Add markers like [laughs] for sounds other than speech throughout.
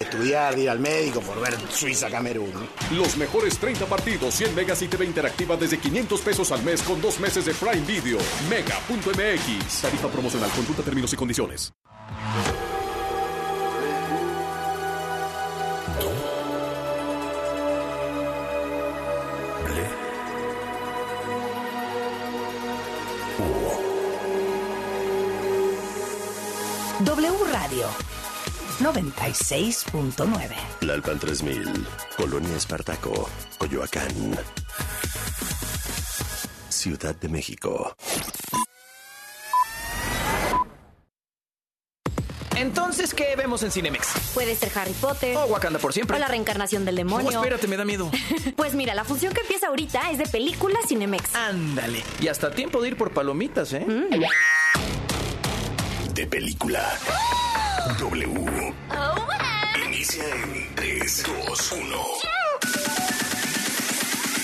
Estudiar, ir al médico por ver Suiza-Camerún. Los mejores 30 partidos, 100 megas y TV interactiva desde 500 pesos al mes con dos meses de Prime Video. Mega.mx. Tarifa promocional. Consulta términos y condiciones. 96.9. Lalpan 3000, Colonia Espartaco, Coyoacán. Ciudad de México. Entonces, ¿qué vemos en Cinemex? Puede ser Harry Potter. O Wakanda por siempre. O la reencarnación del No, demonio. espérate, me da miedo. [laughs] Pues mira, la función que empieza ahorita es de película Cinemex. Ándale. Y hasta tiempo de ir por palomitas, ¿eh? De película. W. Inicia en 3, 2, 1.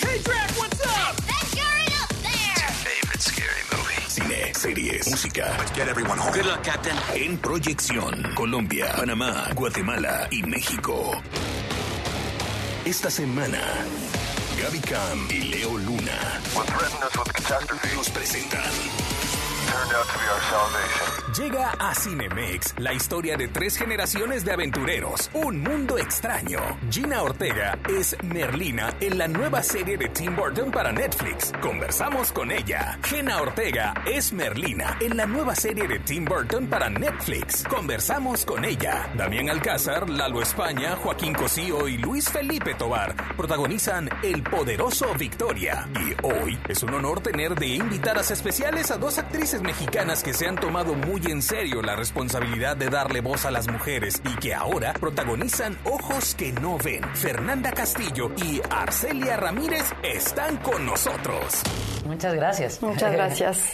Hey, Drac, what's up? That guy up there! Favorite scary movie. Cine, series, música. Let's get everyone home. Good luck, Captain. En proyección, Colombia, Panamá, Guatemala y México. Esta semana, Gaby Cam y Leo Luna nos presentan Llega a Cinemex la historia de tres generaciones de aventureros, un mundo extraño. Gina Ortega es Merlina en la nueva serie de Tim Burton para Netflix. Conversamos con ella. Gina Ortega es Merlina en la nueva serie de Tim Burton para Netflix. Conversamos con ella. Damián Alcázar, Lalo España, Joaquín Cosío y Luis Felipe Tobar protagonizan El Poderoso Victoria. Y hoy es un honor tener de invitadas especiales a dos actrices mexicanas que se han tomado muy en serio la responsabilidad de darle voz a las mujeres y que ahora protagonizan Ojos que no ven. Fernanda Castillo y Arcelia Ramírez están con nosotros. Muchas gracias. Muchas [laughs] gracias.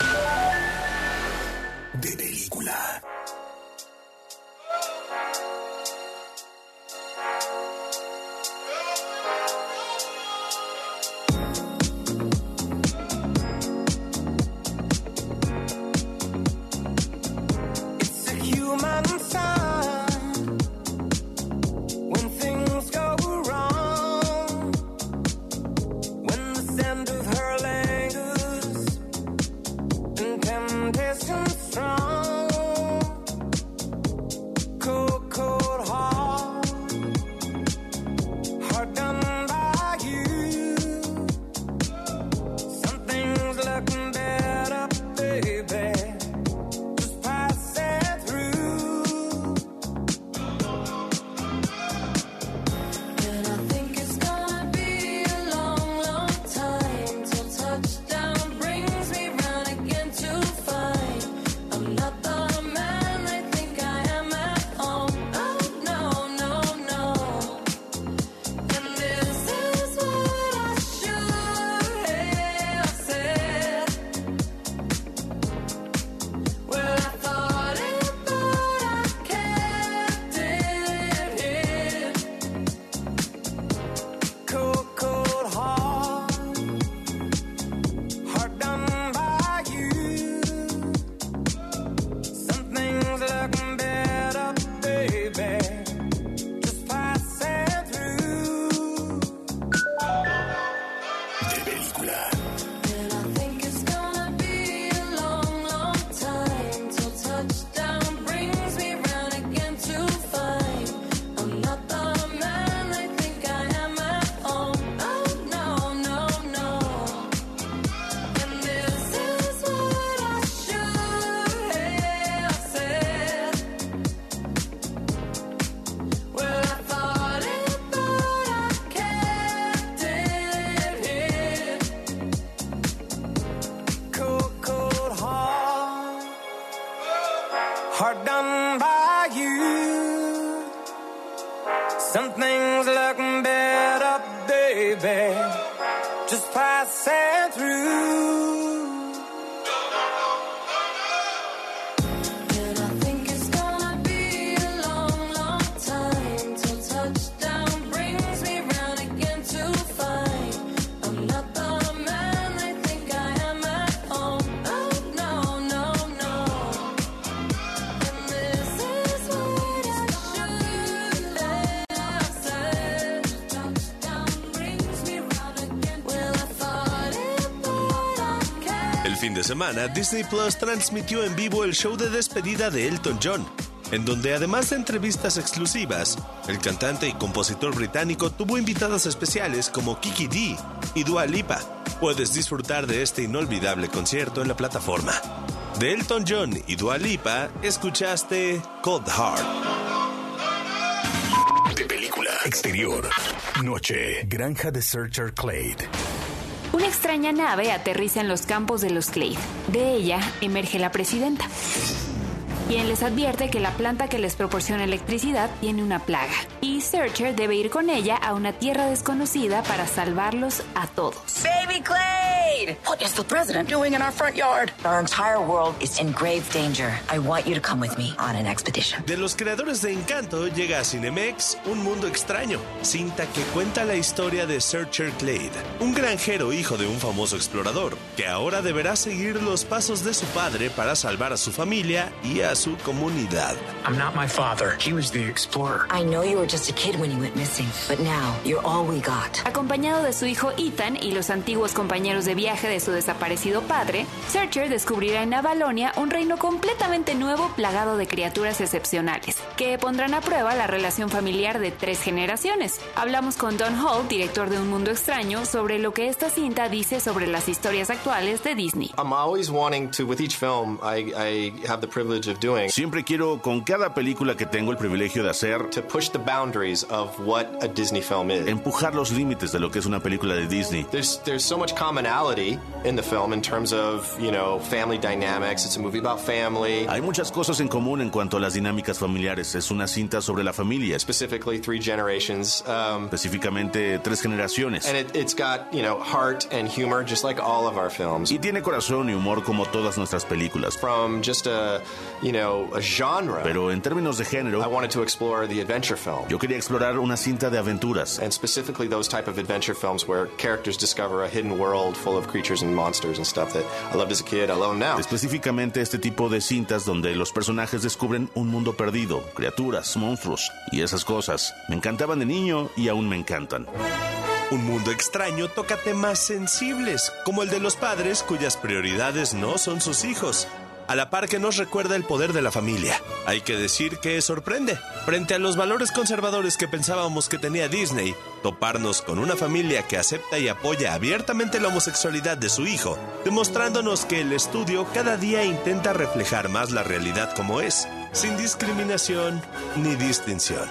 Disney Plus transmitió en vivo el show de despedida de Elton John, en donde además de entrevistas exclusivas, el cantante y compositor británico tuvo invitadas especiales como Kiki D y Dua Lipa. Puedes disfrutar de este inolvidable concierto en la plataforma. De Elton John y Dua Lipa, escuchaste Cold Heart. De película. Exterior. Noche. Granja de Searcher Clade. Una extraña nave aterriza en los campos de los Clade. De ella emerge la presidenta, quien les advierte que la planta que les proporciona electricidad tiene una plaga. Y Searcher debe ir con ella a una tierra desconocida para salvarlos a todos. Baby Clade! What is the president doing in our front yard? Our entire world is in grave danger. I want you to come with me on an expedition. De los creadores de Encanto llega a Cinemex Un Mundo Extraño, cinta que cuenta la historia de Searcher Clade, un granjero hijo de un famoso explorador, que ahora deberá seguir los pasos de su padre para salvar a su familia y a su comunidad. I'm not my father. He was the explorer. I know you were just a kid when you went missing, but now you're all we got. Acompañado de su hijo Ethan y los antiguos compañeros de viaje de su desaparecido padre, Searcher descubrirá en Avalonia un reino completamente nuevo plagado de criaturas excepcionales, que pondrán a prueba la relación familiar de tres generaciones. Hablamos con Don Hall, director de Un Mundo Extraño, sobre lo que esta cinta dice sobre las historias actuales de Disney. I'm always wanting to, with each film, I, I have the privilege of doing. Siempre quiero, con cada película que tengo el privilegio de hacer, To push the boundaries of what a Disney film is. empujar los límites de lo que es una película de Disney. There's there's so much commonality in the film in terms of you know family dynamics. It's a movie about family. Hay muchas cosas en común en cuanto a las dinámicas familiares. Es una cinta sobre la familia, Specifically, three generations. Um, específicamente tres generaciones. and it, it's got you know heart and humor, just like all of our films. Y tiene corazón y humor como todas nuestras películas. From just a you. Pero en términos de I género, wanted to explore the adventure film. yo quería explorar una cinta de aventuras. and specifically those type of adventure films where characters discover a hidden world full of creatures and monsters and stuff that I loved as a kid. I love them now. Específicamente este tipo de cintas donde los personajes descubren un mundo perdido, criaturas, monstruos y esas cosas. Me encantaban de niño y aún me encantan. Un mundo extraño toca temas sensibles, como el de los padres cuyas prioridades no son sus hijos. A la par que nos recuerda el poder de la familia. Hay que decir que sorprende. Frente a los valores conservadores que pensábamos que tenía Disney, toparnos con una familia que acepta y apoya abiertamente la homosexualidad de su hijo, demostrándonos que el estudio cada día intenta reflejar más la realidad como es, sin discriminación ni distinción.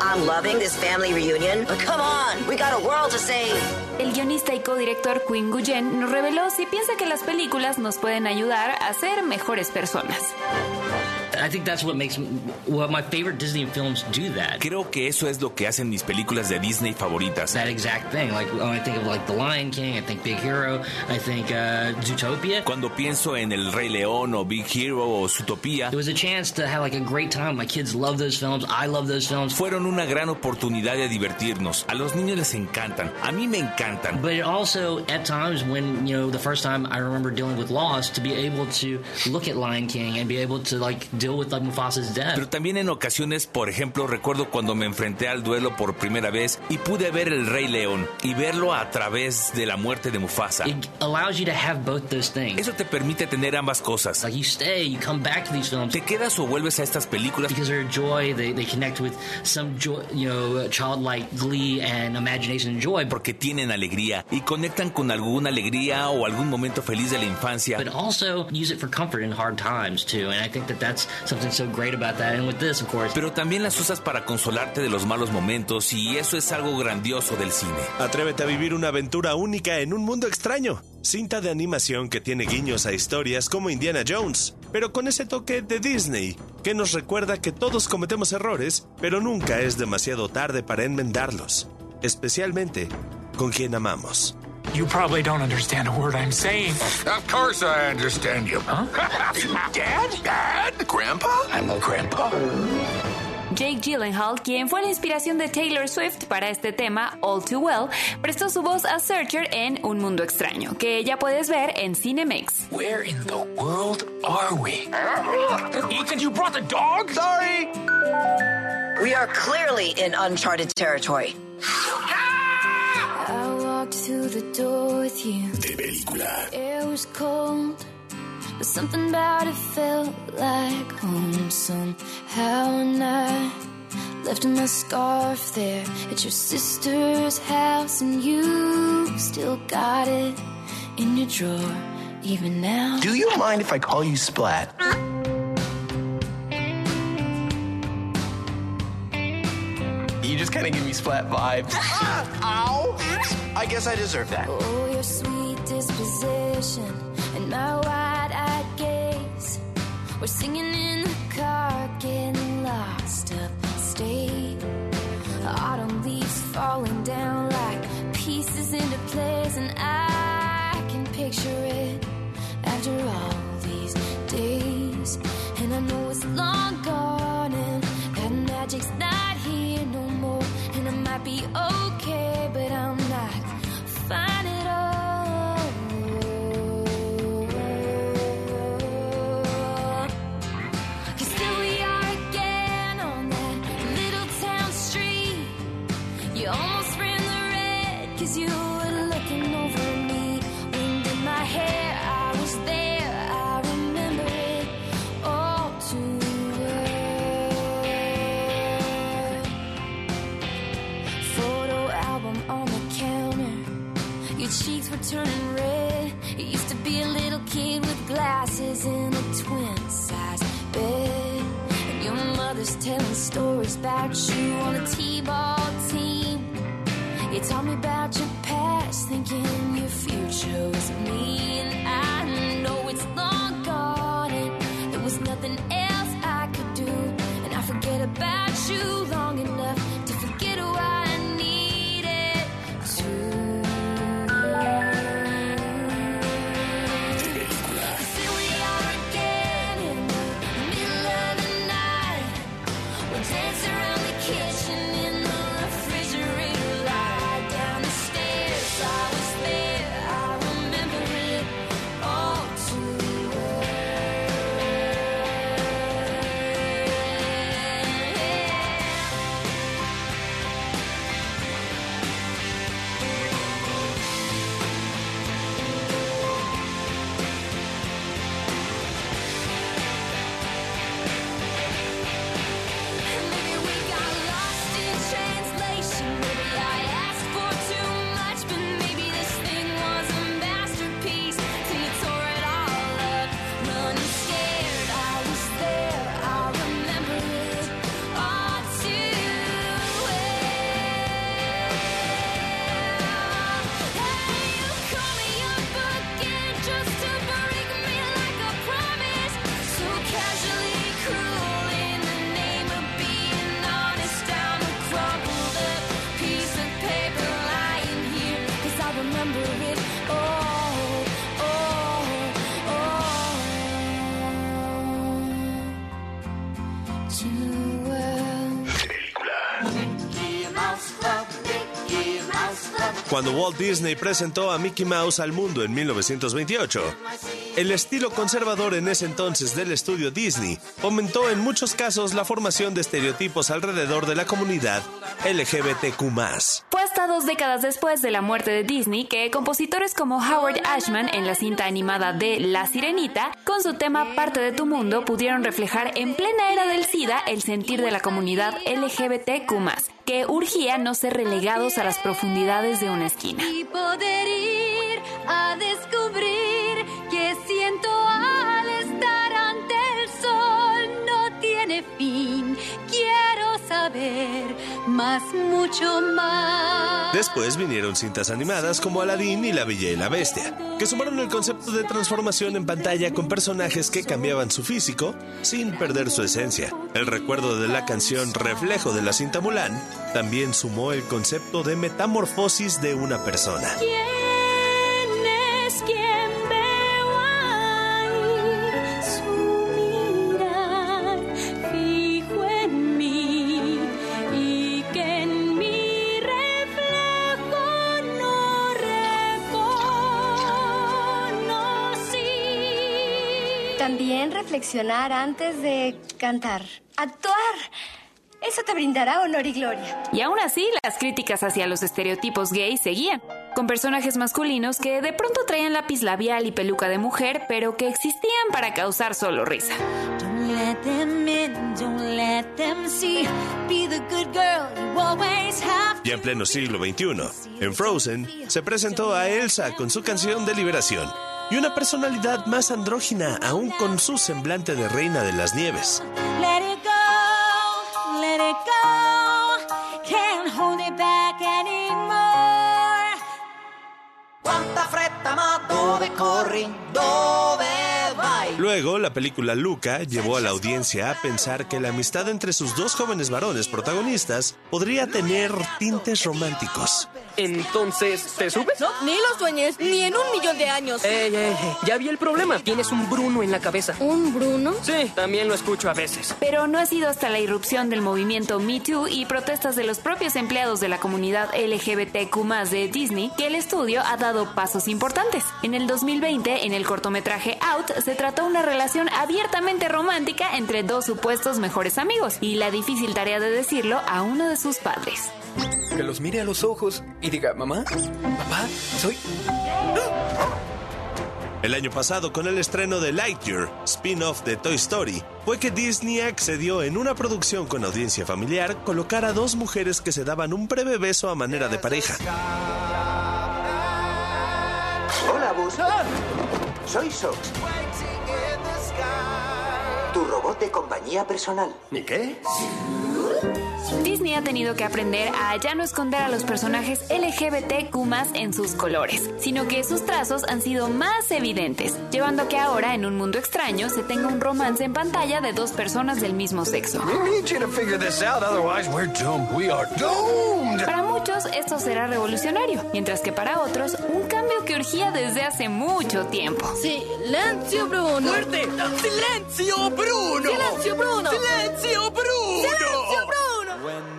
I'm loving this family reunion, but come on, we got a world to save. El guionista y codirector Quinn Guyen nos reveló si piensa que las películas nos pueden ayudar a ser mejores personas. I think that's what makes well my favorite Disney films do that. Creo que eso es lo que hacen mis películas de Disney favoritas. That exact thing. Like when I think of like The Lion King, I think Big Hero, I think uh, Zootopia. Cuando pienso en El Rey León o Big Hero o Zootopia, It was a chance to have like a great time. My kids love those films. I love those films. fueron una gran oportunidad de divertirnos. A los niños les encantan, a mí me encantan. But it also, at times, when you know, the first time I remember dealing with loss, to be able to look at Lion King and be able to like deal with like Mufasa's death. Pero también en ocasiones, por ejemplo, recuerdo cuando me enfrenté al duelo por primera vez y pude ver El Rey León y verlo a través de la muerte de Mufasa. It allows you to have both those things. Eso te permite tener ambas cosas. Like you stay, you come back to these films Te quedas o vuelves a estas películas because they're joy. They, they connect with some joy, you know, childlike glee and imagination and joy. porque tienen alegría y conectan con alguna alegría o algún momento feliz de la infancia. But also use it for comfort in hard times too. And I think that that's something so great about that. And with this, of course, Pero también las usas para consolarte de los malos momentos y eso es algo grandioso del cine. Atrévete a vivir una aventura única en un mundo extraño. Cinta de animación que tiene guiños a historias como Indiana Jones, pero con ese toque de Disney, que nos recuerda que todos cometemos errores, pero nunca es demasiado tarde para enmendarlos, especialmente con quien amamos. You probably don't understand a word I'm saying. Of course I understand you. Huh? [laughs] Dad? Dad? Grandpa? I'm a grandpa. Jake Gyllenhaal, quien fue la inspiración de Taylor Swift para este tema All Too Well, prestó su voz a Searcher en Un Mundo Extraño, que ya puedes ver en Cinemex. Where in the world are we? Ethan, you brought the dog? Sorry. We are clearly in uncharted territory. De película. It was cold, But something about it felt like home somehow. And I left my scarf there at your sister's house, and you still got it in your drawer, even now. Do you mind if I call you Splat? Kind of give me Splat vibes. [laughs] Ow! I guess I deserve that. Oh, your sweet disposition and my wide-eyed gaze. We're singing in the car, getting lost upstate. Autumn leaves falling down like pieces into place, and I can picture it after all these days. And I know it's long gone, and that magic's be okay, but I'm not fine at all. Cause here we are again on that little town street. You almost ran the red cause you were turning red. You used to be a little kid with glasses in a twin size bed. And your mother's telling stories about you on a T-ball team. You told me about your past, thinking your future was me. Cuando Walt Disney presentó a Mickey Mouse al mundo en 1928, el estilo conservador en ese entonces del estudio Disney fomentó en muchos casos la formación de estereotipos alrededor de la comunidad LGBTQ+. Hasta dos décadas después de la muerte de Disney que compositores como Howard Ashman en la cinta animada de La Sirenita, con su tema Parte de tu mundo, pudieron reflejar en plena era del SIDA el sentir de la comunidad LGBTQ+, que urgía no ser relegados a las profundidades de una esquina. y poder ir a descubrir que siento al estar ante el sol no tiene fin. Quiero saber más, mucho más. Después vinieron cintas animadas como Aladdin y La Bella y la Bestia, que sumaron el concepto de transformación en pantalla con personajes que cambiaban su físico sin perder su esencia. El recuerdo de la canción Reflejo de la cinta Mulan también sumó el concepto de metamorfosis de una persona. ¿Quién reflexionar antes de cantar. Actuar. Eso te brindará honor y gloria. Y aún así, las críticas hacia los estereotipos gays seguían. con personajes masculinos que de pronto traían lápiz labial y peluca de mujer, pero que existían para causar solo risa. Don't let them in, don't let them see. Be the good girl you always have. Ya en pleno siglo XXI, en Frozen, se presentó a Elsa con su canción de liberación y una personalidad más andrógina aún con su semblante de reina de las nieves. Let it go, let it go. Can't hold it back anymore. Quanta fretta, ma dove corri? Dove vai? Luego, la película Luca llevó a la audiencia a pensar que la amistad entre sus dos jóvenes varones protagonistas podría tener tintes románticos. Entonces, ¿te subes? No, ni lo sueñes, ni en un millón de años. Ey, ey, ey, ya vi el problema. Tienes un Bruno en la cabeza. ¿Un Bruno? Sí, también lo escucho a veces. Pero no ha sido hasta la irrupción del movimiento Me Too y protestas de los propios empleados de la comunidad LGBTQ de Disney que el estudio ha dado pasos importantes. En el 2020, en el cortometraje Out, se trató una relación abiertamente romántica entre dos supuestos mejores amigos y la difícil tarea de decirlo a uno de sus padres. Que los mire a los ojos y diga, mamá, papá, soy... El año pasado, con el estreno de Lightyear, spin-off de Toy Story, fue que Disney accedió en una producción con audiencia familiar colocar a dos mujeres que se daban un breve beso a manera de pareja. Hola, Buzz. Soy Sox. Tu robot de compañía personal. ¿Y qué? Disney ha tenido que aprender a ya no esconder a los personajes LGBTQ en sus colores, sino que sus trazos han sido más evidentes, llevando a que ahora en un mundo extraño se tenga un romance en pantalla de dos personas del mismo sexo. We need you to figure this out, otherwise we're doomed. We are doomed. Para muchos esto será revolucionario, mientras que para otros un cambio que urgía desde hace mucho tiempo. Silencio, Bruno. ¡Fuerte! ¡Silencio, Bruno! Silencio, Bruno. ¡Silencio, Bruno! Silencio,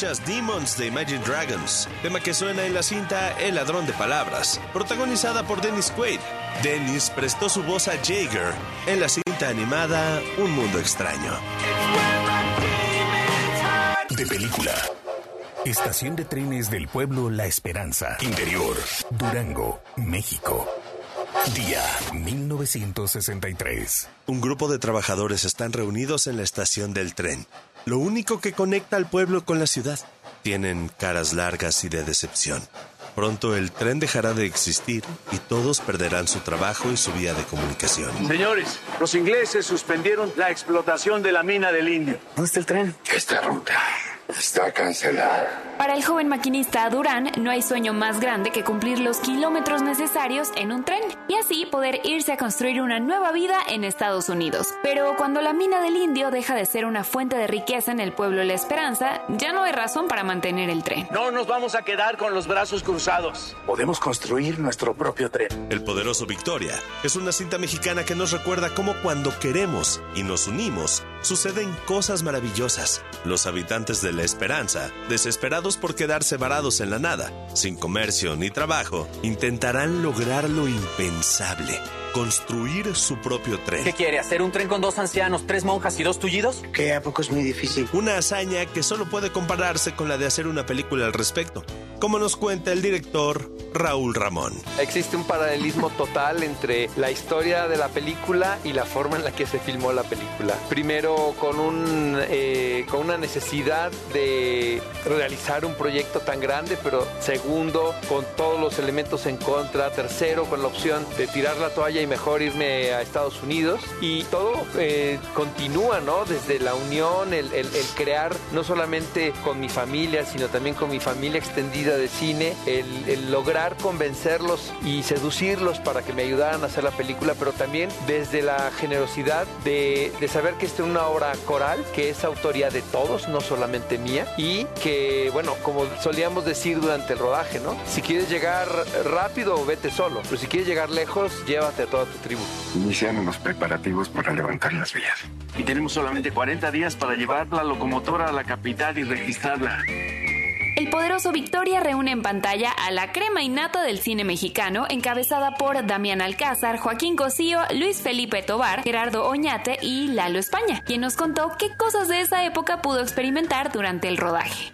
Escuchas Demons de Imagine Dragons, tema que suena en la cinta El ladrón de palabras, protagonizada por Dennis Quaid. Dennis prestó su voz a Jaeger en la cinta animada Un mundo extraño. De película. Estación de trenes del pueblo La Esperanza. Interior. Durango, México. Día 1963. Un grupo de trabajadores están reunidos en la estación del tren, lo único que conecta al pueblo con la ciudad. Tienen caras largas y de decepción. Pronto el tren dejará de existir y todos perderán su trabajo y su vía de comunicación. Señores, los ingleses suspendieron la explotación de la mina del indio. ¿Dónde está el tren? Esta ruta está cancelada. Para el joven maquinista Durán, no hay sueño más grande que cumplir los kilómetros necesarios en un tren y así poder irse a construir una nueva vida en Estados Unidos. Pero cuando la mina del indio deja de ser una fuente de riqueza en el pueblo La Esperanza, ya no hay razón para mantener el tren. No nos vamos a quedar con los brazos cruzados. Podemos construir nuestro propio tren. El poderoso Victoria es una cinta mexicana que nos recuerda cómo cuando queremos y nos unimos, suceden cosas maravillosas. Los habitantes de La Esperanza, desesperados por quedarse varados en la nada, sin comercio ni trabajo, intentarán lograr lo impensable. Construir su propio tren. ¿Qué quiere? ¿Hacer un tren con dos ancianos, tres monjas y dos tullidos? Que a poco es muy difícil. Una hazaña que solo puede compararse con la de hacer una película al respecto, como nos cuenta el director Raúl Ramón. Existe un paralelismo total entre la historia de la película y la forma en la que se filmó la película. Primero, con, un, eh, con una necesidad de realizar un proyecto tan grande, pero segundo, con todos los elementos en contra. Tercero, con la opción de tirar la toalla y mejor irme a Estados Unidos. Y todo eh, continúa, ¿no? Desde la unión, el, el- el crear no solamente con mi familia, sino también con mi familia extendida de cine, el, el lograr convencerlos y seducirlos para que me ayudaran a hacer la película, pero también desde la generosidad de, de saber que esta es una obra coral, que es autoría de todos, no solamente mía, y que, bueno, como solíamos decir durante el rodaje, ¿no? Si quieres llegar rápido, vete solo, pero si quieres llegar lejos, llévate toda tu tribu. Iniciaron los preparativos para levantar las vías. Y tenemos solamente 40 días para llevar la locomotora a la capital y registrarla. El poderoso Victoria reúne en pantalla a la crema innata del cine mexicano, encabezada por Damián Alcázar, Joaquín Cosío, Luis Felipe Tobar, Gerardo Oñate y Lalo España, quien nos contó qué cosas de esa época pudo experimentar durante el rodaje.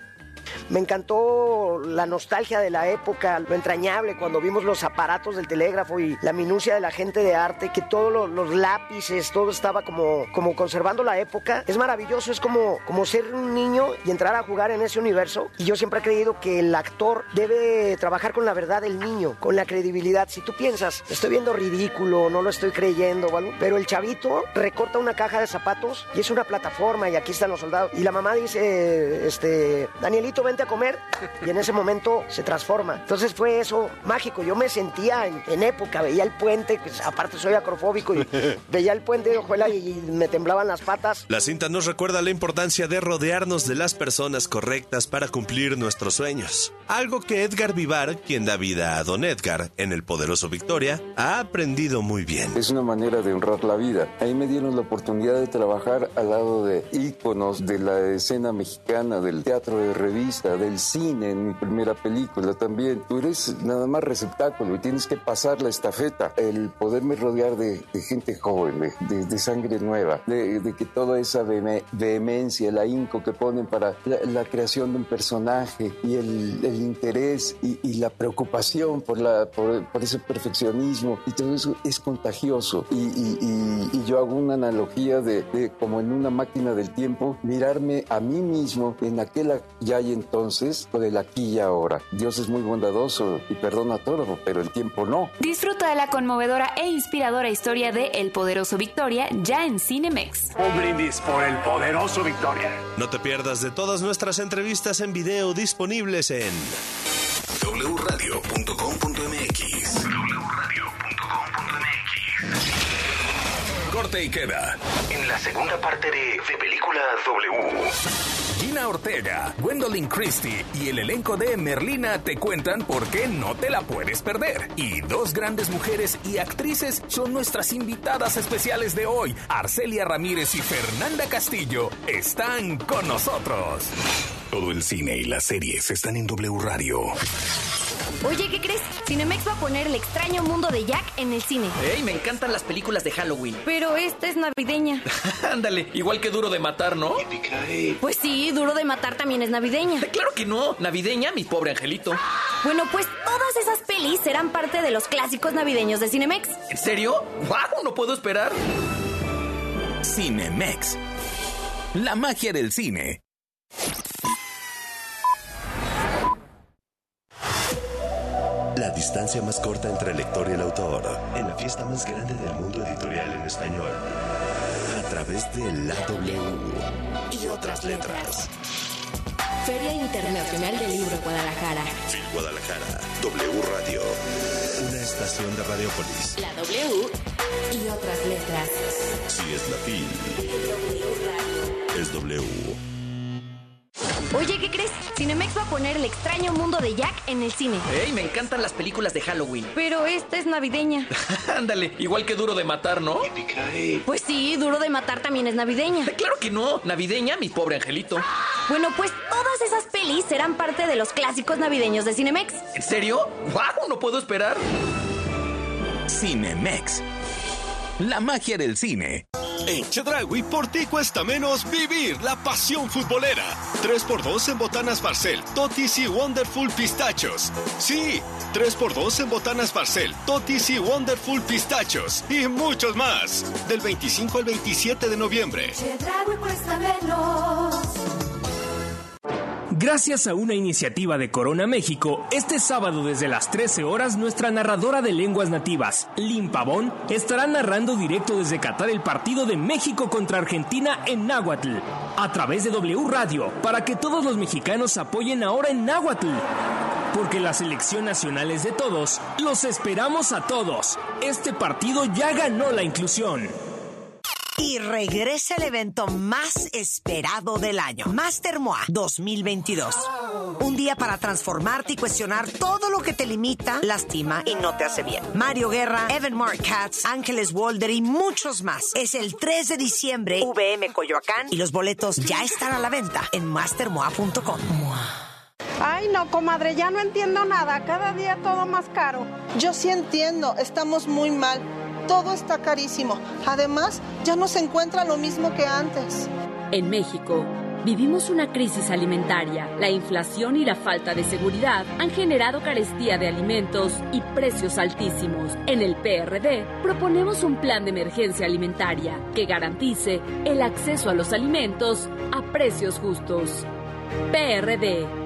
Me encantó la nostalgia de la época, lo entrañable cuando vimos los aparatos del telégrafo y la minucia de la gente de arte, que todos los, lápices, todo estaba como, como conservando la época. Es maravilloso, es como, como ser un niño y entrar a jugar en ese universo. Y yo siempre he creído que el actor debe trabajar con la verdad del niño, con la credibilidad. Si tú piensas, estoy viendo ridículo, no lo estoy creyendo, algo, pero el chavito recorta una caja de zapatos y es una plataforma y aquí están los soldados. Y la mamá dice, este, Danielito, vente a comer. Y en ese momento se transforma. Entonces fue eso mágico. Yo me sentía en, en época, veía el puente, pues, aparte soy acrofóbico y [laughs] veía el puente de Ojuela y me temblaban las patas. La cinta nos recuerda la importancia de rodearnos de las personas correctas para cumplir nuestros sueños. Algo que Edgar Vivar, quien da vida a Don Edgar en El Poderoso Victoria, ha aprendido muy bien. Es una manera de honrar la vida. Ahí me dieron la oportunidad de trabajar al lado de íconos de la escena mexicana, del teatro de revista, del cine en mi primera película también. Tú eres nada más receptáculo y tienes que pasar la estafeta. El poderme rodear de, de gente joven, de, de- sangre nueva, de, que toda esa veheme- vehemencia, el ahínco que ponen para la, la creación de un personaje y el, el interés y, y la preocupación por, la, por, por ese perfeccionismo y todo eso es contagioso. Y, y- y- yo hago una analogía de, como en una máquina del tiempo, mirarme a mí mismo en aquel ya entonces o del aquí y ahora. Dios es muy bondadoso y perdona todo, pero el tiempo no. Disfruta de la conmovedora e inspiradora historia de El Poderoso Victoria ya en Cinemex. Un brindis por el poderoso Victoria. No te pierdas de todas nuestras entrevistas en video disponibles en wradio.com.mx Corte y queda. En la segunda parte de De Película W. Gina Ortega, Gwendolyn Christie y el elenco de Merlina te cuentan por qué no te la puedes perder. Y dos grandes mujeres y actrices son nuestras invitadas especiales de hoy. Arcelia Ramírez y Fernanda Castillo están con nosotros. Todo el cine y las series están en W Radio. Oye, ¿qué crees? Cinemex va a poner El extraño mundo de Jack en el cine. ¡Ey! Me encantan las películas de Halloween. Pero esta es navideña. [laughs] Ándale, igual que Duro de Matar, ¿no? Pues sí, Duro de Matar también es navideña. Claro que no. Navideña, mi pobre angelito. Bueno, pues todas esas pelis serán parte de los clásicos navideños de Cinemex. ¿En serio? ¡Wow! No puedo esperar. Cinemex. La magia del cine. Distancia más corta entre el lector y el autor. En la fiesta más grande del mundo editorial en español. A través de la W y otras letras. Feria Internacional del Libro Guadalajara. Phil Guadalajara. W Radio. Una estación de Radiopolis. La W y otras letras. Si es la Phil, es W. Oye, ¿qué crees? Cinemex va a poner El extraño mundo de Jack en el cine. ¡Ey! Me encantan las películas de Halloween. Pero esta es navideña. [laughs] Ándale, igual que Duro de Matar, ¿no? Pues sí, Duro de Matar también es navideña. Claro que no. Navideña, mi pobre angelito. Bueno, pues todas esas pelis serán parte de los clásicos navideños de Cinemex. ¿En serio? ¡Wow! No puedo esperar. Cinemex. La magia del cine. En Chedragui por ti cuesta menos vivir la pasión futbolera. 3x2 en botanas Barcel, Totis y Wonderful Pistachos. Sí, 3x2 en botanas Barcel, Totis y Wonderful Pistachos. Y muchos más. Del 25 al 27 de noviembre. Chedraui cuesta menos. Gracias a una iniciativa de Corona México, este sábado desde las 13 horas nuestra narradora de lenguas nativas, Lynn Pavón, estará narrando directo desde Qatar el partido de México contra Argentina en Náhuatl, a través de W Radio, para que todos los mexicanos apoyen ahora en Náhuatl. Porque la selección nacional es de todos, los esperamos a todos. Este partido ya ganó la inclusión. Y regresa el evento más esperado del año, Master MOA 2022. Un día para transformarte y cuestionar todo lo que te limita, lastima y no te hace bien. Mario Guerra, Evan Mark Katz, Ángeles Walder y muchos más. Es el 3 de diciembre, VM Coyoacán, y los boletos ya están a la venta en mastermoa.com. Ay, no, comadre, ya no entiendo nada. Cada día todo más caro. Yo sí entiendo, estamos muy mal. Todo está carísimo. Además, ya no se encuentra lo mismo que antes. En México, vivimos una crisis alimentaria. La inflación y la falta de seguridad han generado carestía de alimentos y precios altísimos. En el PRD proponemos un plan de emergencia alimentaria que garantice el acceso a los alimentos a precios justos. PRD.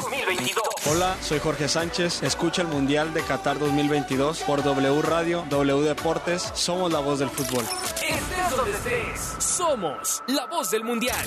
Qatar 2022. Hola, soy Jorge Sánchez. Escucha el Mundial de Qatar 2022 por W Radio, W Deportes. Somos la voz del fútbol. Estés donde estés, somos la voz del mundial.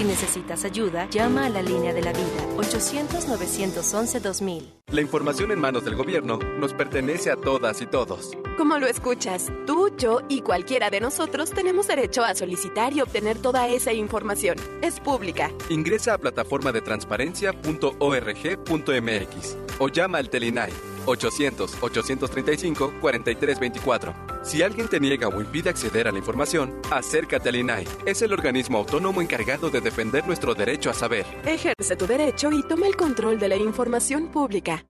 Si necesitas ayuda, llama a la línea de la vida 800-911-2000. La información en manos del gobierno nos pertenece a todas y todos. Como lo escuchas, tú, yo y cualquiera de nosotros tenemos derecho a solicitar y obtener toda esa información. Es pública. Ingresa a plataforma de transparencia.org.mx o llama al Telinai 800-835-4324. Si alguien te niega o impide acceder a la información, acércate al INAI. Es el organismo autónomo encargado de defender nuestro derecho a saber. Ejerce tu derecho y toma el control de la información pública.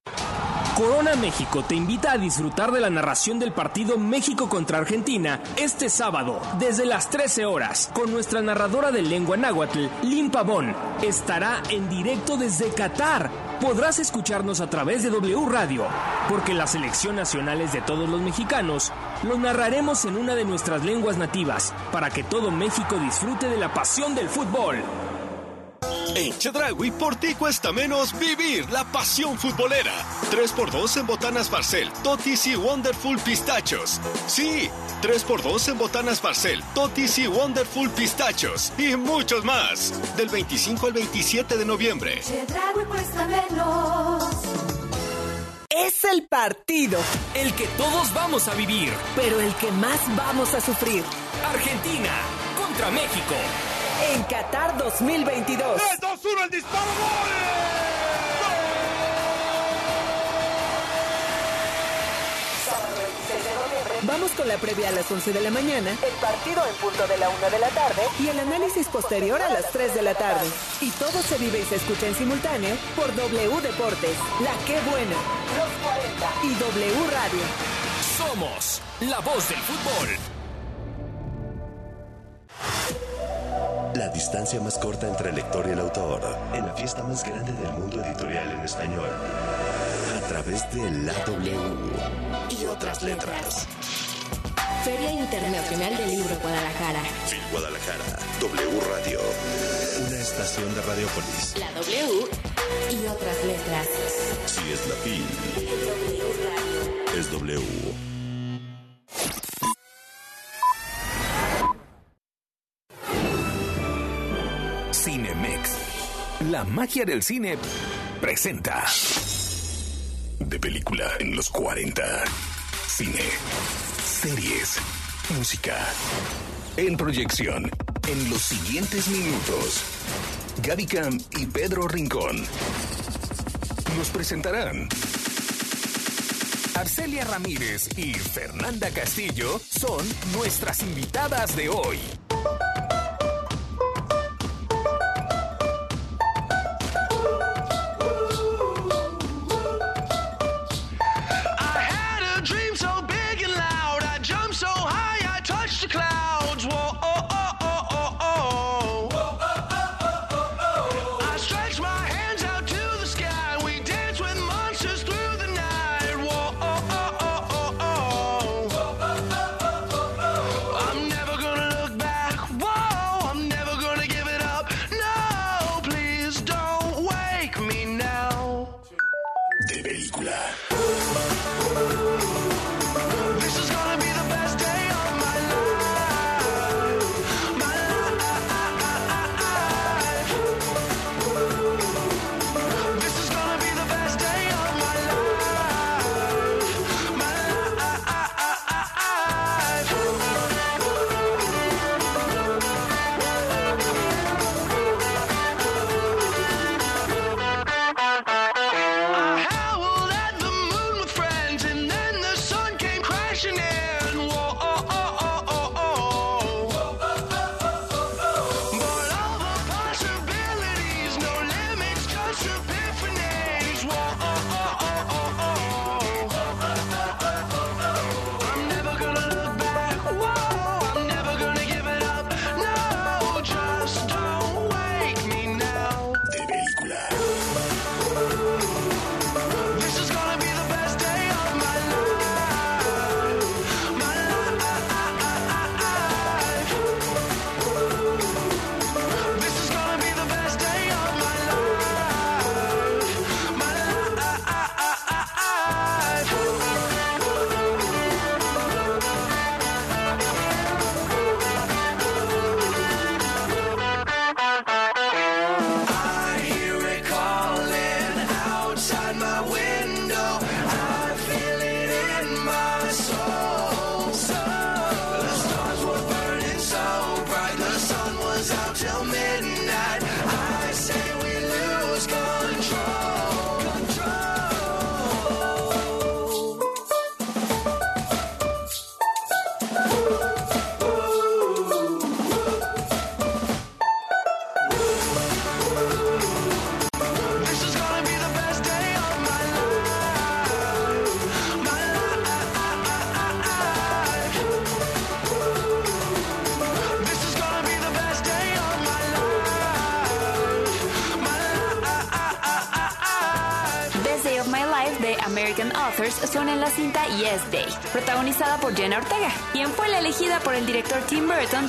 Corona México te invita a disfrutar de la narración del partido México contra Argentina este sábado, desde las 13 horas, con nuestra narradora de lengua náhuatl, Lim Pavón. Estará en directo desde Qatar. Podrás escucharnos a través de W Radio, porque la selección nacional es de todos los mexicanos. Lo narraremos en una de nuestras lenguas nativas, para que todo México disfrute de la pasión del fútbol. En Chedragui, por ti cuesta menos vivir la pasión futbolera. 3x2 en botanas Barcel, Totis y Wonderful Pistachos. Sí, 3x2 en botanas Barcel, Totis y Wonderful Pistachos. Y muchos más. Del 25 al 27 de noviembre. Es el partido, El que todos vamos a vivir. pero el que más vamos a sufrir. Argentina contra México. En Qatar 2022. 2-1 el disparo. Vamos con la previa a las 11 de la mañana, el partido en punto de la 1 de la tarde y el análisis posterior a las 3 de la tarde. Y todo se vive y se escucha en simultáneo por W Deportes, La Que Buena, Los 40 y W Radio. Somos la voz del fútbol. La distancia más corta entre el lector y el autor, en la fiesta más grande del mundo editorial en español, través de la W y otras letras. Feria Internacional del Libro Guadalajara. Phil Guadalajara, W Radio, una estación de Radiopolis. La W y otras letras. Si es la FIL, es W. Cinemex. La magia del cine presenta. De película en los 40. Cine. Series. Música. En proyección. En los siguientes minutos. Gaby Cam y Pedro Rincón. Nos presentarán. Arcelia Ramírez y Fernanda Castillo son nuestras invitadas de hoy.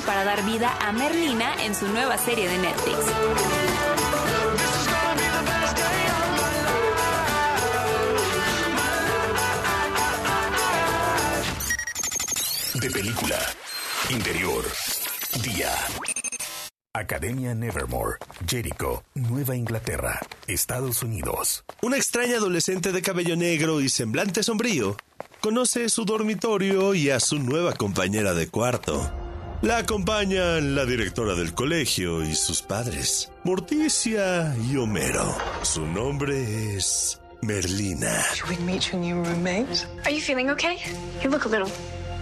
Para dar vida a Merlina en su nueva serie de Netflix. De película. Interior. Día. Academia Nevermore, Jericho, Nueva Inglaterra, Estados Unidos. Una extraña adolescente de cabello negro y semblante sombrío conoce su dormitorio y a su nueva compañera de cuarto. La acompañan la directora del colegio y sus padres, Morticia y Homero. Su nombre es Merlina. Should we meet your new roommate? Are you feeling okay? You look a little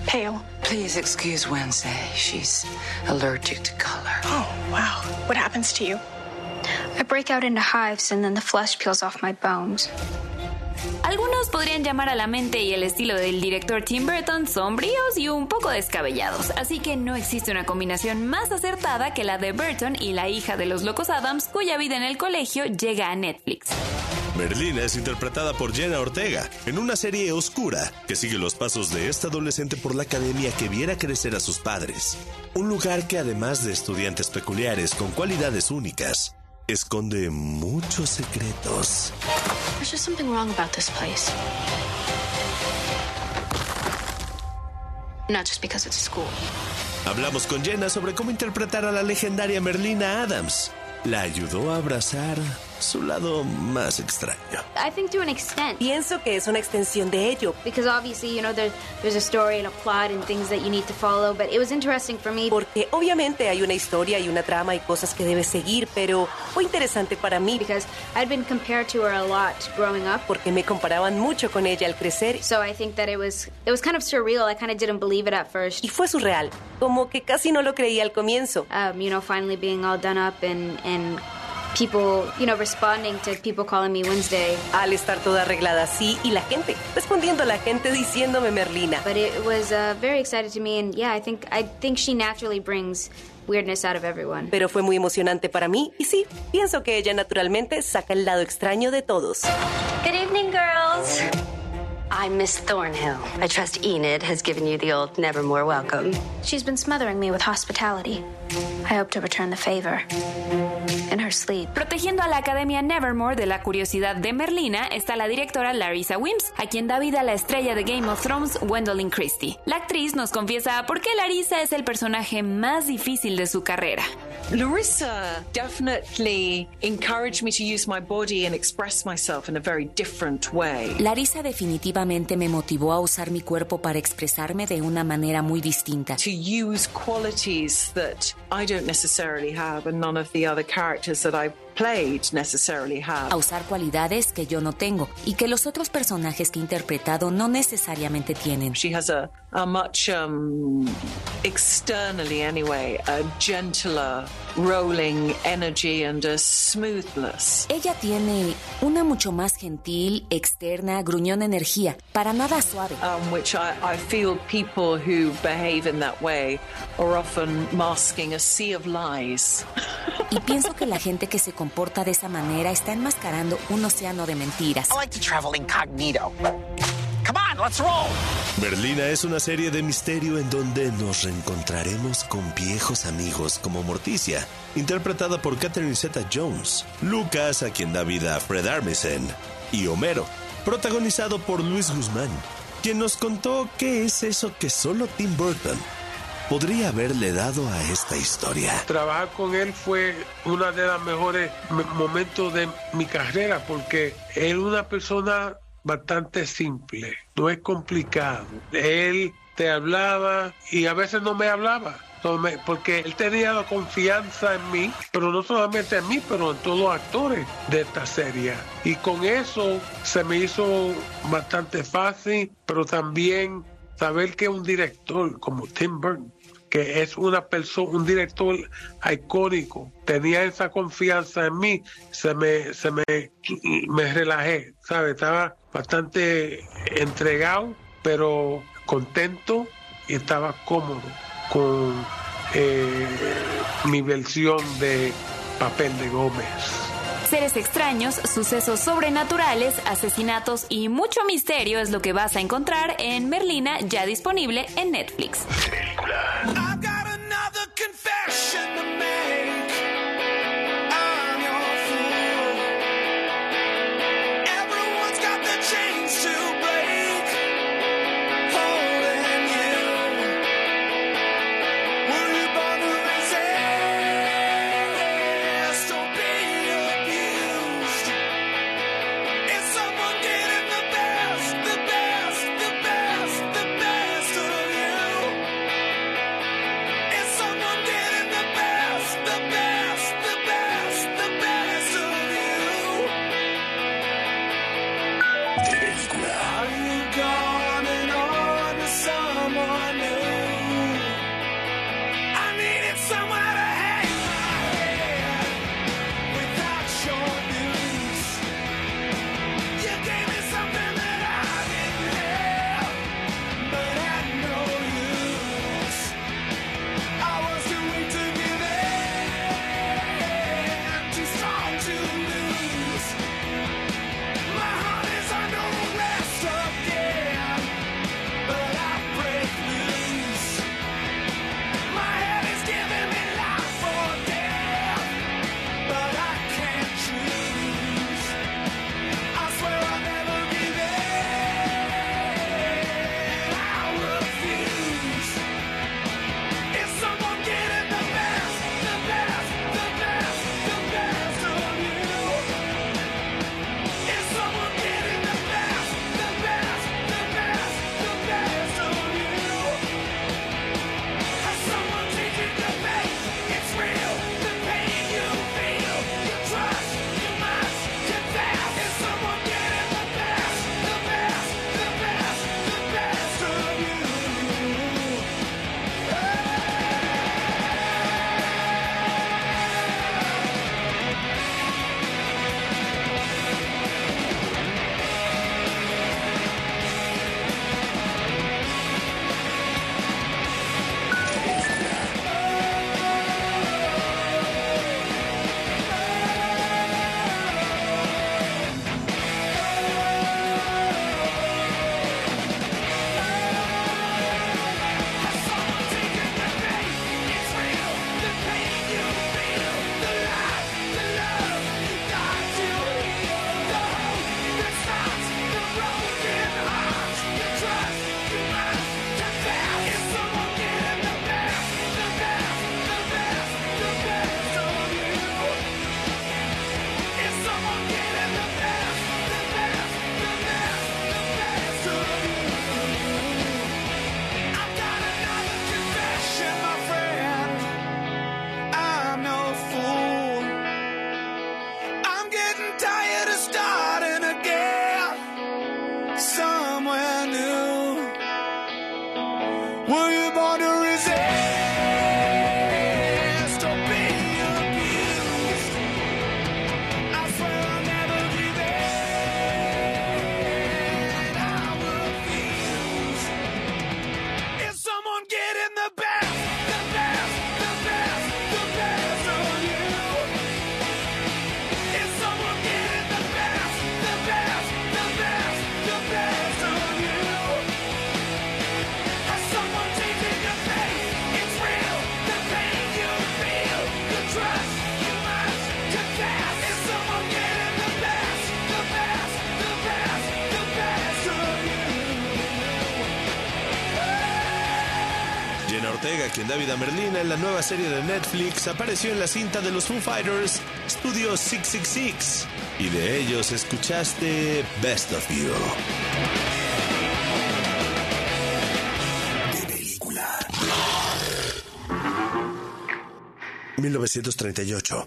pale. Please excuse Wednesday. She's allergic to color. Oh, wow. What happens to you? I break out into hives and then the flesh peels off my bones. Algunos podrían llamar a la mente y el estilo del director Tim Burton sombríos y un poco descabellados, así que no existe una combinación más acertada que la de Burton y la hija de los locos Adams, cuya vida en el colegio llega a Netflix. Merlina es interpretada por Jenna Ortega en una serie oscura que sigue los pasos de esta adolescente por la academia que viera crecer a sus padres. Un lugar que además de estudiantes peculiares con cualidades únicas, esconde muchos secretos. There's just something wrong about this place. Not just because it's school. Hablamos con Jenna sobre cómo interpretar a la legendaria Merlina Adams. La ayudó a abrazar su lado más extraño. I think to an extent. Pienso que es una extensión de ello. Because obviously, you know, there, there's a story and a plot and things that you need to follow, but it was interesting for me. Porque obviamente hay una historia y una trama y cosas que debes seguir, pero fue interesante para mí. Because I'd been compared to her a lot growing up. Porque me comparaban mucho con ella al crecer. So I think that it was it was kind of surreal. I kind of didn't believe it at first. Y fue surreal, como que casi no lo creía al comienzo. Um, you know, finally being all done up and and people, you know, responding to people calling me Wednesday. Al estar toda arreglada así y la gente respondiendo a la gente diciéndome Merlina. But it was uh, very excited to me, and yeah, I think I think she naturally brings weirdness out of everyone. Pero fue muy emocionante para mí y sí, pienso que ella naturalmente saca el lado extraño de todos. Good evening, girls. I'm Miss Thornhill. I trust Enid has given you the old Nevermore welcome. She's been smothering me with hospitality. I hope to return the favor. In her sleep. Protegiendo a la Academia Nevermore de la curiosidad de Merlina está la directora Larissa Wims, a quien da vida la estrella de Game of Thrones, Gwendolyn Christie. La actriz nos confiesa por qué Larissa es el personaje más difícil de su carrera. Larissa definitely encouraged me to use my body and express myself in a very different way. Larissa definitivamente me motivó a usar mi cuerpo para expresarme de una manera muy distinta. To use qualities that I don't necessarily have and none of the other characters that I've played necessarily have. A usar cualidades que yo no tengo y que los otros personajes que he interpretado no necesariamente tienen. She has a, a much, um, externally anyway, a gentler, rolling energy and a smoothness. Ella tiene una mucho más gentil, externa, gruñón energía, para nada suave. Um, which I, I feel people who behave in that way are often masking a sea of lies. Y pienso que la gente que se comporta de esa manera está enmascarando un océano de mentiras. I like to travel incognito. Come on, let's roll. Merlina es una serie de misterio en donde nos reencontraremos con viejos amigos como Morticia, interpretada por Catherine Zeta-Jones, Lucas, a quien da vida a Fred Armisen, y Homero, protagonizado por Luis Guzmán, quien nos contó qué es eso que solo Tim Burton podría haberle dado a esta historia. Trabajar con él fue uno de los mejores momentos de mi carrera porque él es una persona bastante simple, no es complicado. Él te hablaba y a veces no me hablaba. Porque él tenía la confianza en mí, pero no solamente en mí, pero en todos los actores de esta serie. Y con eso se me hizo bastante fácil, pero también saber que un director como Tim Burton que es una persona, un director icónico, tenía esa confianza en mí, se me, se me, me relajé, ¿sabes? Estaba bastante entregado, pero contento y estaba cómodo con eh, mi versión de papel de Gómez. Seres extraños, sucesos sobrenaturales, asesinatos y mucho misterio es lo que vas a encontrar en Merlina, ya disponible en Netflix. Jenna Ortega, quien da vida a Merlina en la nueva serie de Netflix, apareció en la cinta de los Foo Fighters Studio 666. Y de ellos escuchaste Best of You. 1938.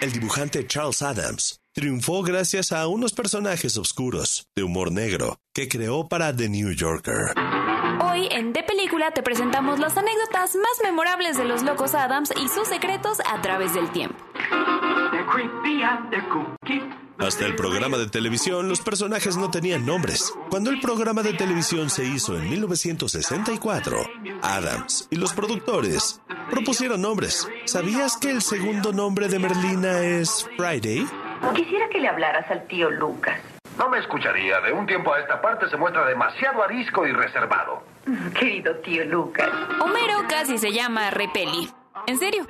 El dibujante Charles Adams triunfó gracias a unos personajes oscuros, de humor negro, que creó para The New Yorker. Hoy en De Película te presentamos las anécdotas más memorables de los locos Adams y sus secretos a través del tiempo. Hasta el programa de televisión, los personajes no tenían nombres. Cuando el programa de televisión se hizo en 1964, Adams y los productores Propusieron nombres. ¿Sabías que el segundo nombre de Merlina es Friday? Quisiera que le hablaras al tío Lucas. No me escucharía. De un tiempo a esta parte se muestra demasiado arisco y reservado. [laughs] Querido tío Lucas. Homero casi se llama Repeli. ¿En serio?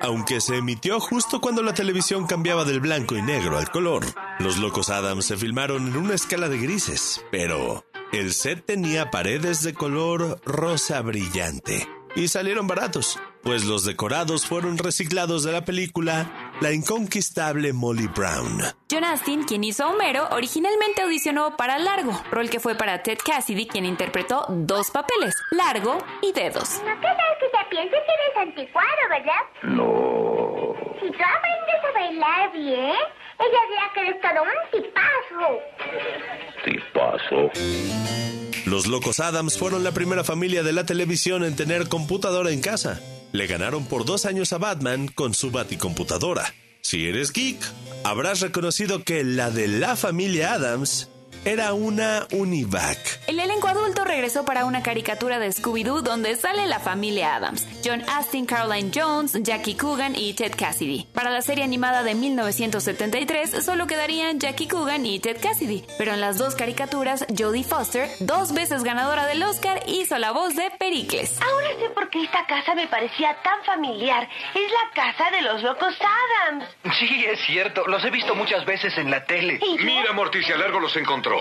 Aunque se emitió justo cuando la televisión cambiaba del blanco y negro al color, Los Locos Adams se filmaron en una escala de grises, pero el set tenía paredes de color rosa brillante y salieron baratos, pues los decorados fueron reciclados de la película La inconquistable Molly Brown. John Astin, quien hizo a Homero, originalmente audicionó para Largo, rol que fue para Ted Cassidy, quien interpretó dos papeles, Largo y Dedos. ¿No crees que te pienses que eres anticuado, verdad? No. Si tú aprendes a bailar bien, ella dirá que eres todo un tipazo. Tipazo. Los Locos Adams fueron la primera familia de la televisión en tener computadora en casa. Le ganaron por dos años a Batman con su baticomputadora. Si eres geek, habrás reconocido que la de la familia Adams era una Univac. El elenco adulto regresó para una caricatura de Scooby-Doo donde sale la familia Adams, John Astin, Caroline Jones, Jackie Coogan y Ted Cassidy. Para la serie animada de 1973 solo quedarían Jackie Coogan y Ted Cassidy, pero en las dos caricaturas Jodie Foster, dos veces ganadora del Oscar, hizo la voz de Pericles. Ahora sé por qué esta casa me parecía tan familiar. Es la casa de los locos Adams. Sí, es cierto. Los he visto muchas veces en la tele. Mira, Morticia Largo los encontró.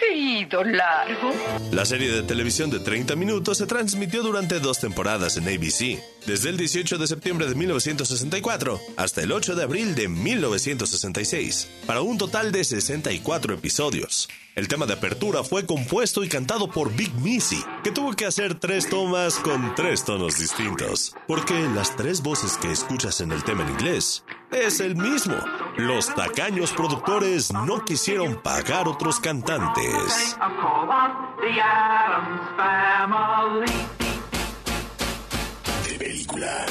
Querido Largo. La serie de televisión de 30 minutos se transmitió durante dos temporadas en ABC, desde el 18 de septiembre de 1964 hasta el 8 de abril de 1966, para un total de 64 episodios. El tema de apertura fue compuesto y cantado por Big Missy, que tuvo que hacer tres tomas con tres tonos distintos, porque las tres voces que escuchas en el tema en inglés es el mismo. Los tacaños productores no quisieron pagar otros cantantes. De película.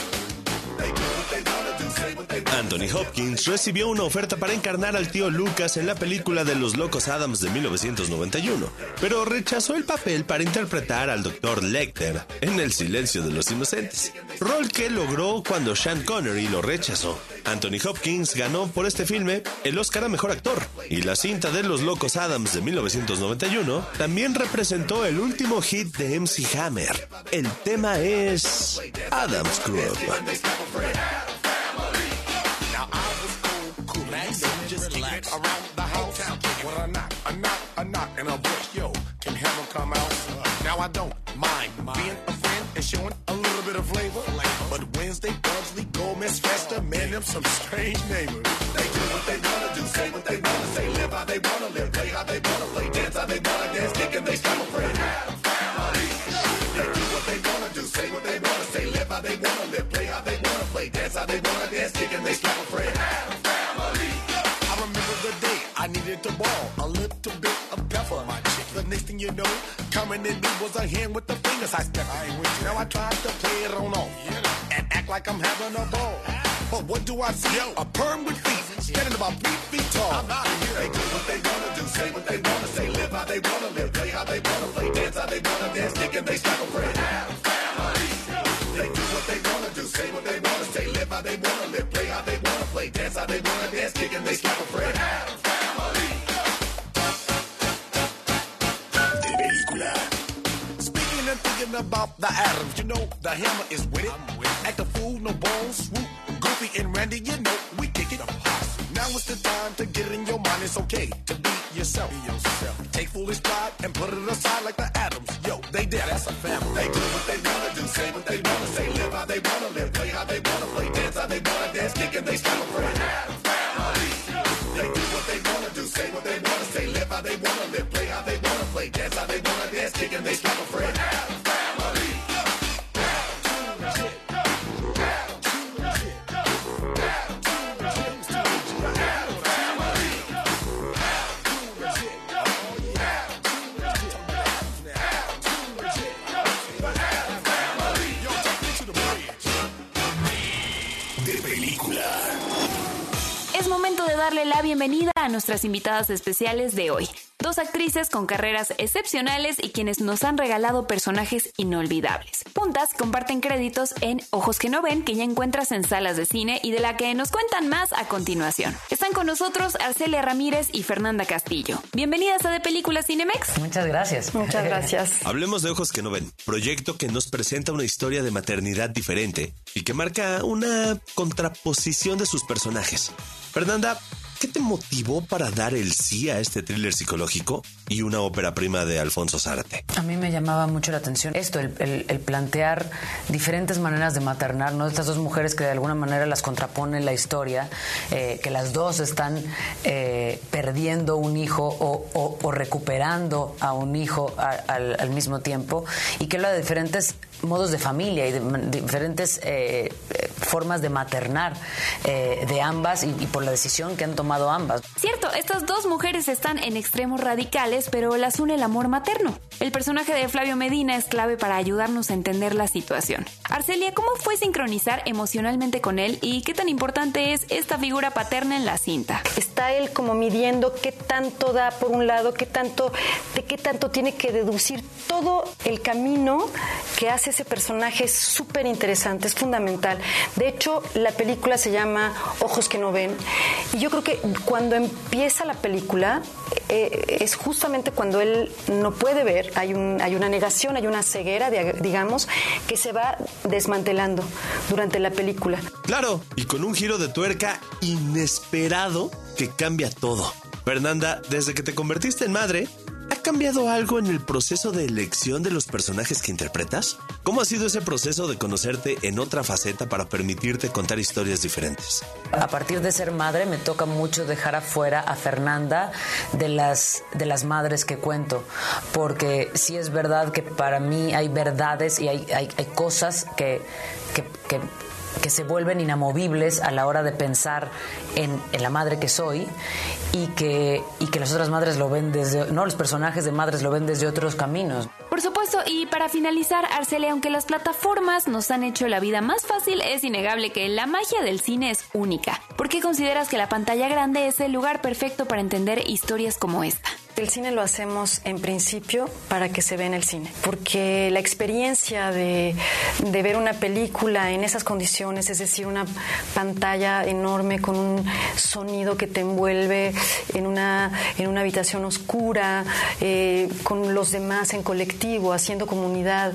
Anthony Hopkins recibió una oferta para encarnar al tío Lucas en la película de Los Locos Adams de 1991, pero rechazó el papel para interpretar al Dr. Lecter en El Silencio de los Inocentes, rol que logró cuando Sean Connery lo rechazó. Anthony Hopkins ganó por este filme el Oscar a Mejor Actor, y la cinta de Los Locos Adams de 1991 también representó el último hit de MC Hammer. El tema es Adams Group. Come out? Now I don't mind being a friend and showing a little bit of flavor. But Wednesday, Pugsley, Gomez, Festa, man, them some strange neighbors. They do what they wanna do, say what they wanna say, live how they wanna live, play how they wanna play, dance how they wanna dance, kick and they stop afraid. They do what they wanna do, say what they wanna say, live how they wanna live, play how they wanna play, dance how they wanna dance, kick and they stop afraid. I remember the day I needed to ball thing you know, coming in me was a hand with the fingers I stepped. I ain't with you. Now I tried to play it on off and act like I'm having a ball. But what do I see? A perm with feet, standing about three feet tall. I'm out of here. They do what they wanna do, say what they wanna say, live how they wanna live, play how they wanna play, dance how they wanna dance, kick and they stop afraid. The hammer is with it. Act a fool, no bones, swoop. Goofy and Randy, you know we kick it. Now it's the time to get in your mind. It's okay to be yourself. Be yourself. Take foolish pride nuestras invitadas especiales de hoy. Dos actrices con carreras excepcionales y quienes nos han regalado personajes inolvidables. Juntas comparten créditos en Ojos que no ven, que ya encuentras en salas de cine y de la que nos cuentan más a continuación. Están con nosotros Arcelia Ramírez y Fernanda Castillo. Bienvenidas a De Películas Cinemex. Muchas gracias. Muchas [laughs] gracias. Hablemos de Ojos que no ven, proyecto que nos presenta una historia de maternidad diferente y que marca una contraposición de sus personajes. Fernanda, ¿qué te motivó para dar el sí a este thriller psicológico y una ópera prima de Alfonso Zárate? A mí me llamaba mucho la atención esto, el, el- el plantear diferentes maneras de maternar, ¿no? Estas dos mujeres que de alguna manera las contrapone la historia, eh, que las dos están eh, perdiendo un hijo o, recuperando a un hijo al, mismo tiempo y que habla de diferentes modos de familia y de diferentes eh, formas de maternar eh, de ambas y- y por la decisión que han tomado ambas. Cierto, estas dos mujeres están en extremos radicales, pero las une el amor materno. El personaje de Flavio Medina es clave para ayudarnos a entender la situación. Arcelia, ¿cómo fue sincronizar emocionalmente con él y qué tan importante es esta figura paterna en la cinta? Está él como midiendo qué tanto da por un lado, qué tanto, de qué tanto tiene que deducir todo el camino que hace ese personaje es súper interesante, es fundamental. De hecho, la película se llama Ojos que no ven. Y yo creo que cuando empieza la película eh, es justamente cuando él no puede ver, hay, un, hay una negación, hay una ceguera, digamos, que se va desmantelando durante la película. Claro, y con un giro de tuerca inesperado que cambia todo. Fernanda, desde que te convertiste en madre, ¿ha cambiado algo en el proceso de elección de los personajes que interpretas? ¿Cómo ha sido ese proceso de conocerte en otra faceta para permitirte contar historias diferentes? A partir de ser madre me toca mucho dejar afuera a Fernanda de las de las madres que cuento, porque sí es verdad que para mí hay verdades y hay, hay, cosas que, que- que se vuelven inamovibles a la hora de pensar en, la madre que soy y que, y que las otras madres lo ven desde, no, los personajes de madres lo ven desde otros caminos. Por supuesto, y para finalizar, Arcelia, aunque las plataformas nos han hecho la vida más fácil, es innegable que la magia del cine es única. ¿Por qué consideras que la pantalla grande es el lugar perfecto para entender historias como esta? El cine lo hacemos en principio para que se vea en el cine, porque la experiencia de, ver una película en esas condiciones, es decir, una pantalla enorme con un sonido que te envuelve en una, en una habitación oscura, eh, con los demás en colectivo, haciendo comunidad,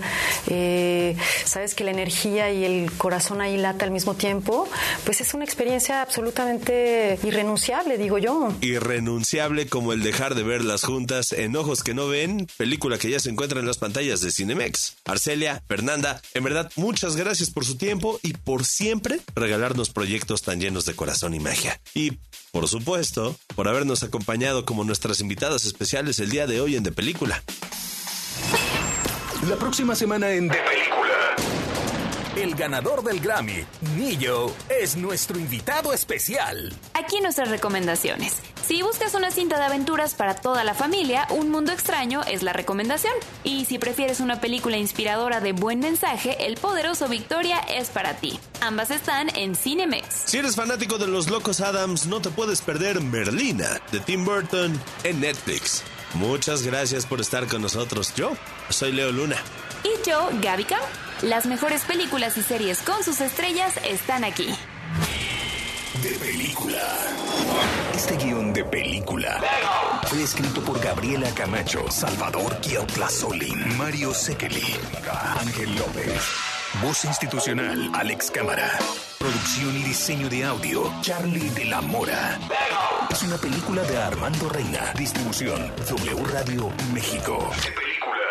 eh, sabes que la energía y el corazón ahí lata al mismo tiempo, pues es una experiencia absolutamente irrenunciable, digo yo. Irrenunciable como el dejar de verlas juntas en Ojos que no ven, película que ya se encuentra en las pantallas de Cinemex. Arcelia, Fernanda, en verdad muchas gracias por su tiempo y por siempre regalarnos proyectos tan llenos de corazón y magia. Y, por supuesto, por habernos acompañado como nuestras invitadas especiales el día de hoy en De Película. La próxima semana en De Película. El ganador del Grammy, Nillo, es nuestro invitado especial. Aquí nuestras recomendaciones. Si buscas una cinta de aventuras para toda la familia, Un Mundo Extraño es la recomendación. Y si prefieres una película inspiradora de buen mensaje, El Poderoso Victoria es para ti. Ambas están en Cinemex. Si eres fanático de los Locos Adams, no te puedes perder Merlina de Tim Burton en Netflix. Muchas gracias por estar con nosotros. Yo soy Leo Luna. Y yo, Gaby Cam. Las mejores películas y series con sus estrellas están aquí. De película. Este guion de película fue escrito por Gabriela Camacho, Salvador Solín, Mario Sekeli, Ángel López. Voz institucional, Alex Cámara. Producción y diseño de audio, Charlie de la Mora. Es una película de Armando Reina. Distribución, W Radio México. Estuvo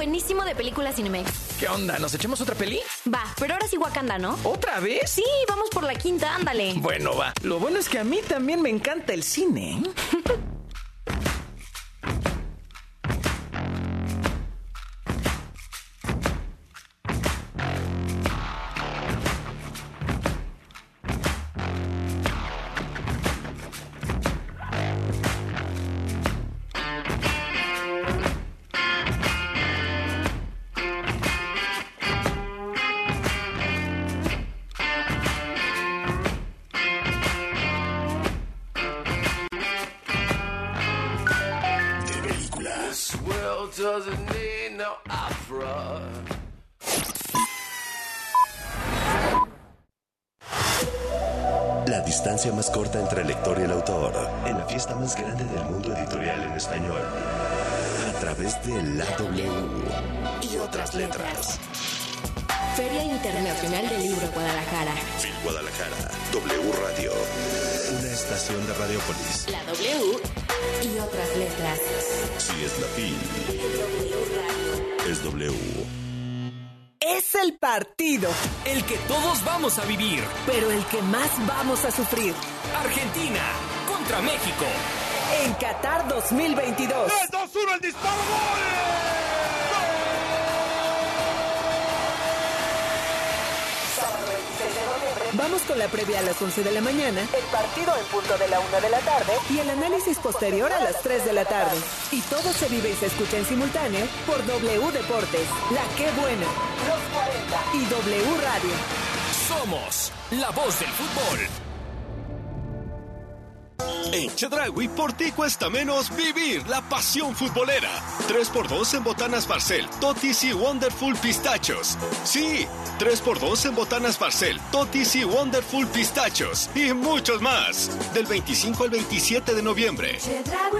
buenísimo de película Cinemex. ¿Qué onda? ¿Nos echamos otra peli? Va, pero ahora sí Wakanda, ¿no? ¿Otra vez? Sí, vamos por la quinta, ándale. Bueno, va. Lo bueno es que a mí también me encanta el cine. [laughs] partido, El que todos vamos a vivir. pero el que más vamos a sufrir. Argentina contra México. En Qatar 2022. 2-1 el disparo, Vamos con la previa a las 11 de la mañana, el partido en punto de la 1 de la tarde y el análisis posterior a las 3 de la tarde. Y todo se vive y se escucha en simultáneo por W Deportes, La Que Buena, Los 40 y W Radio. Somos la voz del fútbol. En Chedragui, por ti cuesta menos vivir la pasión futbolera. 3x2 en botanas Barcel, Totis y Wonderful Pistachos. Sí, 3x2 en botanas Barcel, Totis y Wonderful Pistachos. Y muchos más. Del 25 al 27 de noviembre.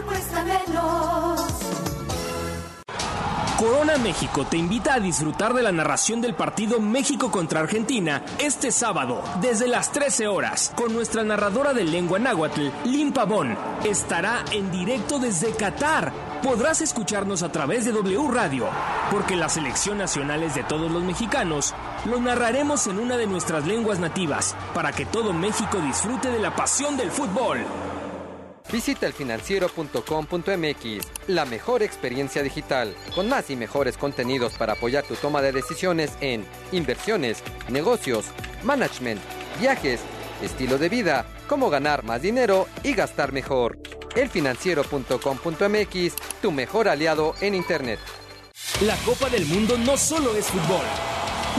cuesta menos. Corona México te invita a disfrutar de la narración del partido México contra Argentina este sábado desde las 13 horas con nuestra narradora de lengua náhuatl, Lim Pavón. Estará en directo desde Qatar. Podrás escucharnos a través de W Radio, porque la selección nacional es de todos los mexicanos. Lo narraremos en una de nuestras lenguas nativas para que todo México disfrute de la pasión del fútbol. Visita elfinanciero.com.mx, la mejor experiencia digital, con más y mejores contenidos para apoyar tu toma de decisiones en inversiones, negocios, management, viajes, estilo de vida, cómo ganar más dinero y gastar mejor. Elfinanciero.com.mx, tu mejor aliado en Internet. La Copa del Mundo no solo es fútbol.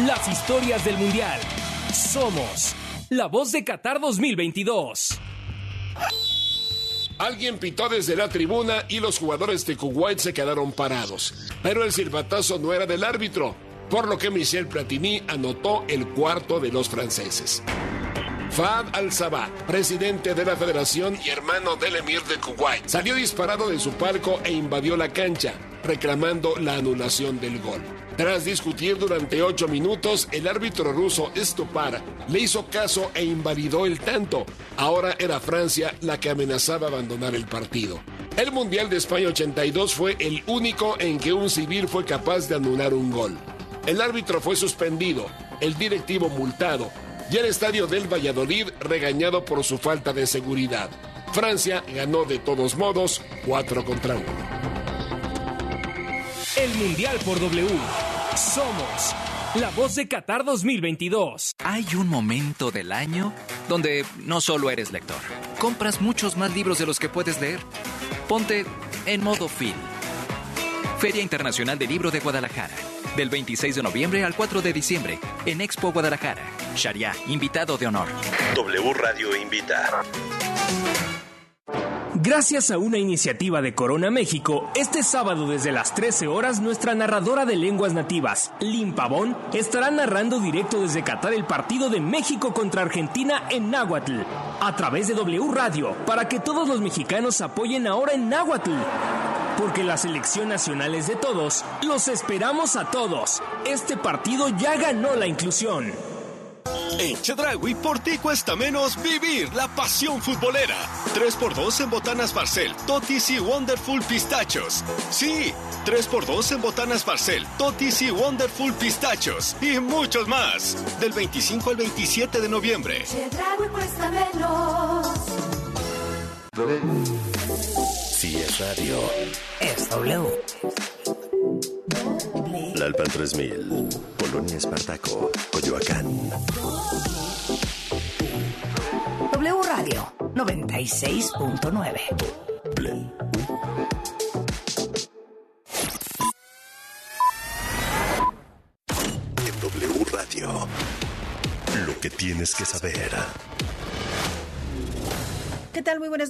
Las historias del Mundial. Somos la voz de Qatar 2022. Alguien pitó desde la tribuna y los jugadores de Kuwait se quedaron parados. Pero el silbatazo no era del árbitro, por lo que Michel Platini anotó el cuarto de los franceses. Fad al-Sabah, presidente de la federación y hermano del emir de Kuwait, salió disparado de su palco e invadió la cancha, reclamando la anulación del gol. Tras discutir durante ocho minutos, el árbitro ruso Stupar le hizo caso e invalidó el tanto. Ahora era Francia la que amenazaba abandonar el partido. El Mundial de España 82 fue el único en que un civil fue capaz de anular un gol. El árbitro fue suspendido, el directivo multado y el estadio del Valladolid regañado por su falta de seguridad. Francia ganó de todos modos 4 contra 1. El Mundial por W. Somos la voz de Qatar 2022. Hay un momento del año donde no solo eres lector, compras muchos más libros de los que puedes leer. Ponte en modo Phil. Feria Internacional del Libro de Guadalajara. Del 26 de noviembre al 4 de diciembre en Expo Guadalajara. Sharia, invitado de honor. W Radio invita. Gracias a una iniciativa de Corona México, este sábado desde las 13 horas nuestra narradora de lenguas nativas, Lim Pavón, estará narrando directo desde Qatar el partido de México contra Argentina en náhuatl, a través de W Radio, para que todos los mexicanos apoyen ahora en náhuatl. Porque la selección nacional es de todos, los esperamos a todos. Este partido ya ganó la inclusión. En Chedragui, por ti cuesta menos vivir la pasión futbolera. 3x2 en botanas Barcel, Totis y Wonderful Pistachos. Sí, 3x2 en botanas Barcel, Totis y Wonderful Pistachos. Y muchos más. Del 25 al 27 de noviembre. Chedraui cuesta menos. Si es radio. Es W. La Alpan 3000, Polonia Espartaco, Coyoacán. W Radio 96.9. En W Radio. Lo que tienes que saber. ¿Qué tal? Muy buenas noches.